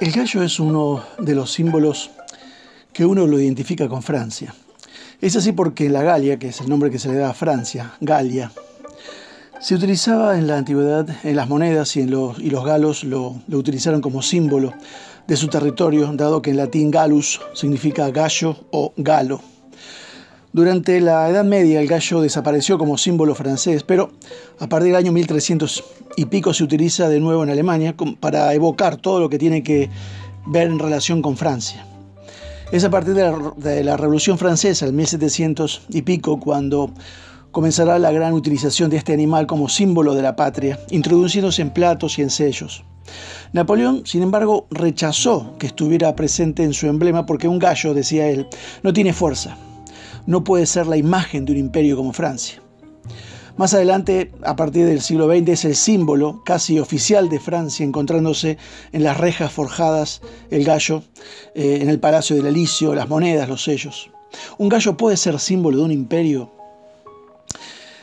El gallo es uno de los símbolos que uno lo identifica con Francia. Es así porque la Galia, que es el nombre que se le da a Francia, Galia, se utilizaba en la antigüedad en las monedas y, los, galos lo, lo, utilizaron como símbolo de su territorio, dado que en latín galus significa gallo o galo. Durante la Edad Media el gallo desapareció como símbolo francés, pero a partir del año 1300 y pico se utiliza de nuevo en Alemania para evocar todo lo que tiene que ver en relación con Francia. Es a partir de la, Revolución Francesa, el 1700 y pico, cuando comenzará la gran utilización de este animal como símbolo de la patria, introduciéndose en platos y en sellos. Napoleón, sin embargo, rechazó que estuviera presente en su emblema porque un gallo, decía él, no tiene fuerza, no puede ser la imagen de un imperio como Francia. Más adelante, a partir del siglo XX, es el símbolo casi oficial de Francia, encontrándose en las rejas forjadas, el gallo, eh, en el Palacio del Elicio, las monedas, los sellos. ¿Un gallo puede ser símbolo de un imperio?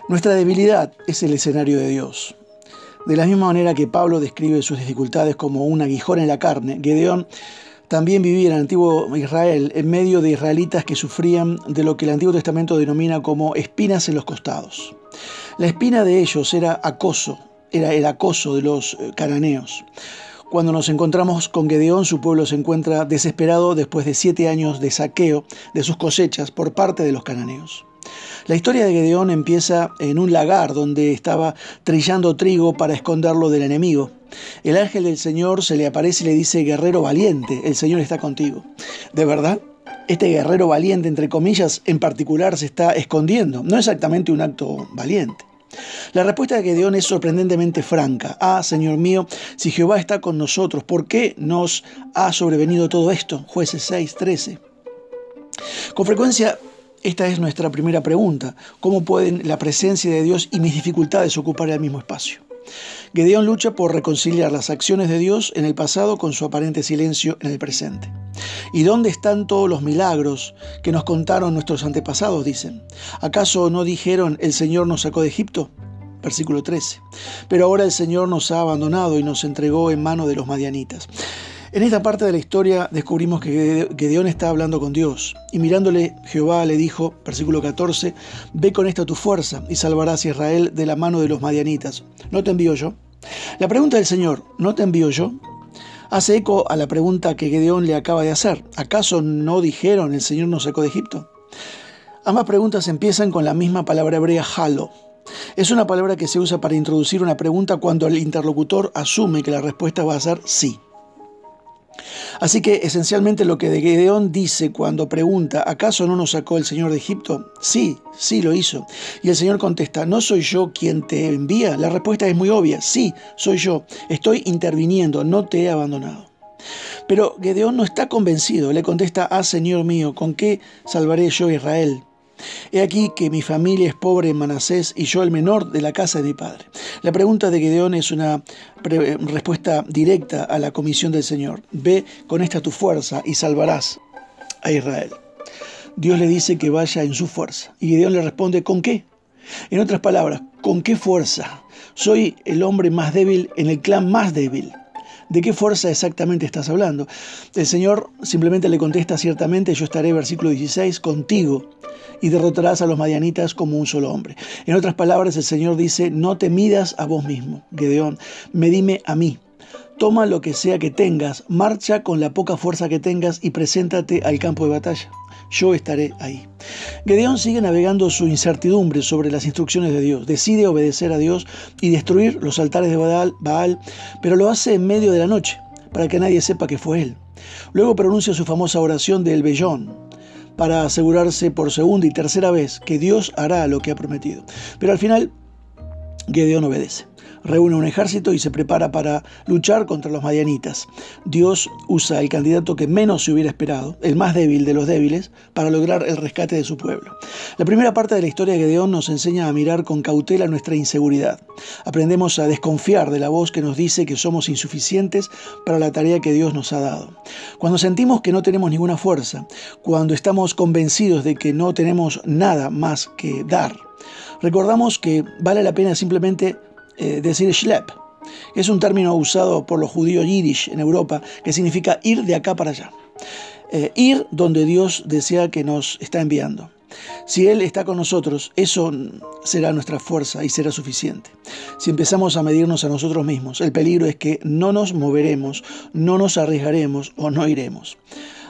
Nuestra debilidad es el escenario de Dios. De la misma manera que Pablo describe sus dificultades como un aguijón en la carne, Gedeón también vivía en el antiguo Israel en medio de israelitas que sufrían de lo que el Antiguo Testamento denomina como espinas en los costados. La espina de ellos era acoso, era el acoso de los eh, cananeos. Cuando nos encontramos con Gedeón, su pueblo se encuentra desesperado después de siete años de saqueo de sus cosechas por parte de los cananeos. La historia de Gedeón empieza en un lagar donde estaba trillando trigo para esconderlo del enemigo. El ángel del Señor se le aparece y le dice, guerrero valiente, el Señor está contigo. ¿De verdad? Este guerrero valiente, entre comillas, en particular se está escondiendo. No exactamente un acto valiente. La respuesta de Gedeón es sorprendentemente franca. Ah, Señor mío, si Jehová está con nosotros, ¿por qué nos ha sobrevenido todo esto? Jueces 6, 13. Con frecuencia esta es nuestra primera pregunta. ¿Cómo pueden la presencia de Dios y mis dificultades ocupar el mismo espacio? Gedeón lucha por reconciliar las acciones de Dios en el pasado con su aparente silencio en el presente. ¿Y dónde están todos los milagros que nos contaron nuestros antepasados? Dicen. ¿Acaso no dijeron el Señor nos sacó de Egipto? Versículo 13. Pero ahora el Señor nos ha abandonado y nos entregó en mano de los madianitas. En esta parte de la historia descubrimos que Gedeón está hablando con Dios y mirándole Jehová le dijo, versículo 14, ve con esta tu fuerza y salvarás a Israel de la mano de los madianitas. ¿No te envío yo? La pregunta del Señor, ¿no te envío yo? Hace eco a la pregunta que Gedeón le acaba de hacer. ¿Acaso no dijeron el Señor nos sacó de Egipto? Ambas preguntas empiezan con la misma palabra hebrea halo. Es una palabra que se usa para introducir una pregunta cuando el interlocutor asume que la respuesta va a ser sí. Así que esencialmente lo que de Gedeón dice cuando pregunta, ¿acaso no nos sacó el Señor de Egipto? Sí, sí lo hizo. Y el Señor contesta, ¿no soy yo quien te envía? La respuesta es muy obvia, sí, soy yo. Estoy interviniendo, no te he abandonado. Pero Gedeón no está convencido, le contesta, ah Señor mío, ¿con qué salvaré yo a Israel? He aquí que mi familia es pobre en Manasés y yo el menor de la casa de mi padre. La pregunta de Gedeón es una respuesta directa a la comisión del Señor. Ve con esta tu fuerza y salvarás a Israel. Dios le dice que vaya en su fuerza. Y Gedeón le responde, ¿con qué? En otras palabras, ¿con qué fuerza? Soy el hombre más débil en el clan más débil. ¿De qué fuerza exactamente estás hablando? El Señor simplemente le contesta ciertamente, yo estaré, versículo 16, contigo y derrotarás a los madianitas como un solo hombre. En otras palabras, el Señor dice, no te midas a vos mismo, Gedeón, medime a mí. Toma lo que sea que tengas, marcha con la poca fuerza que tengas y preséntate al campo de batalla yo estaré ahí. Gedeón sigue navegando su incertidumbre sobre las instrucciones de Dios. Decide obedecer a Dios y destruir los altares de Baal, pero lo hace en medio de la noche, para que nadie sepa que fue él. Luego pronuncia su famosa oración del vellón, para asegurarse por segunda y tercera vez que Dios hará lo que ha prometido. Pero al final, Gedeón obedece reúne un ejército y se prepara para luchar contra los madianitas. Dios usa el candidato que menos se hubiera esperado, el más débil de los débiles, para lograr el rescate de su pueblo. La primera parte de la historia de Gedeón nos enseña a mirar con cautela nuestra inseguridad. Aprendemos a desconfiar de la voz que nos dice que somos insuficientes para la tarea que Dios nos ha dado. Cuando sentimos que no tenemos ninguna fuerza, cuando estamos convencidos de que no tenemos nada más que dar, recordamos que vale la pena simplemente eh, decir Schlepp, Es un término usado por los judíos yiddish en Europa que significa ir de acá para allá. Eh, ir donde Dios desea que nos está enviando. Si Él está con nosotros, eso será nuestra fuerza y será suficiente. Si empezamos a medirnos a nosotros mismos, el peligro es que no nos moveremos, no nos arriesgaremos o no iremos.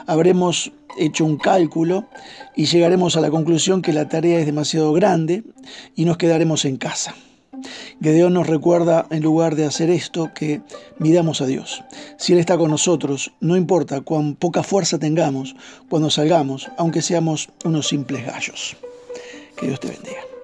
Habremos hecho un cálculo y llegaremos a la conclusión que la tarea es demasiado grande y nos quedaremos en casa. Gedeón nos recuerda, en lugar de hacer esto, que midamos a Dios. Si Él está con nosotros, no importa cuán poca fuerza tengamos cuando salgamos, aunque seamos unos simples gallos. Que Dios te bendiga.